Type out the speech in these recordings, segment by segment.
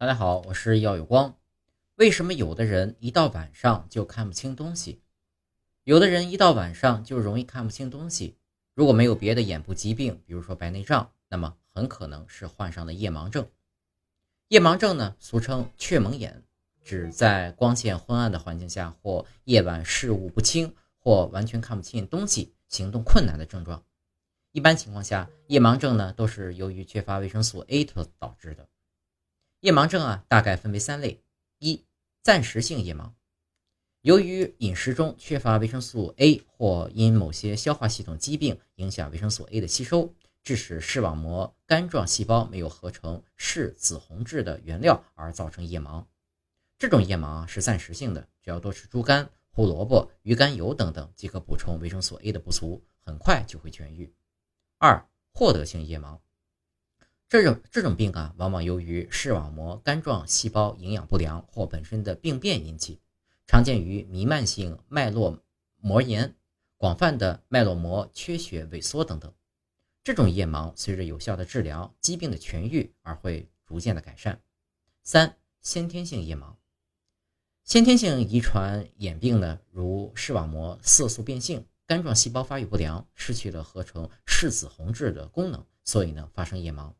大家好，我是耀有光。为什么有的人一到晚上就看不清东西？有的人一到晚上就容易看不清东西。如果没有别的眼部疾病，比如说白内障，那么很可能是患上了夜盲症。夜盲症呢，俗称雀蒙眼，指在光线昏暗的环境下或夜晚视物不清或完全看不清东西、行动困难的症状。一般情况下，夜盲症呢都是由于缺乏维生素 A 所导致的。夜盲症啊，大概分为三类：一、暂时性夜盲，由于饮食中缺乏维生素 A，或因某些消化系统疾病影响维生素 A 的吸收，致使视网膜杆状细胞没有合成视紫红质的原料而造成夜盲。这种夜盲是暂时性的，只要多吃猪肝、胡萝卜、鱼肝油等等，即可补充维生素 A 的不足，很快就会痊愈。二、获得性夜盲。这种这种病啊，往往由于视网膜杆状细胞营养不良或本身的病变引起，常见于弥漫性脉络膜炎、广泛的脉络膜缺血萎缩等等。这种夜盲随着有效的治疗，疾病的痊愈而会逐渐的改善。三、先天性夜盲。先天性遗传眼病呢，如视网膜色素变性、杆状细胞发育不良，失去了合成视紫红质的功能，所以呢，发生夜盲。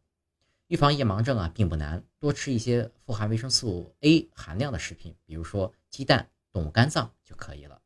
预防夜盲症啊，并不难，多吃一些富含维生素 A 含量的食品，比如说鸡蛋、动物肝脏就可以了。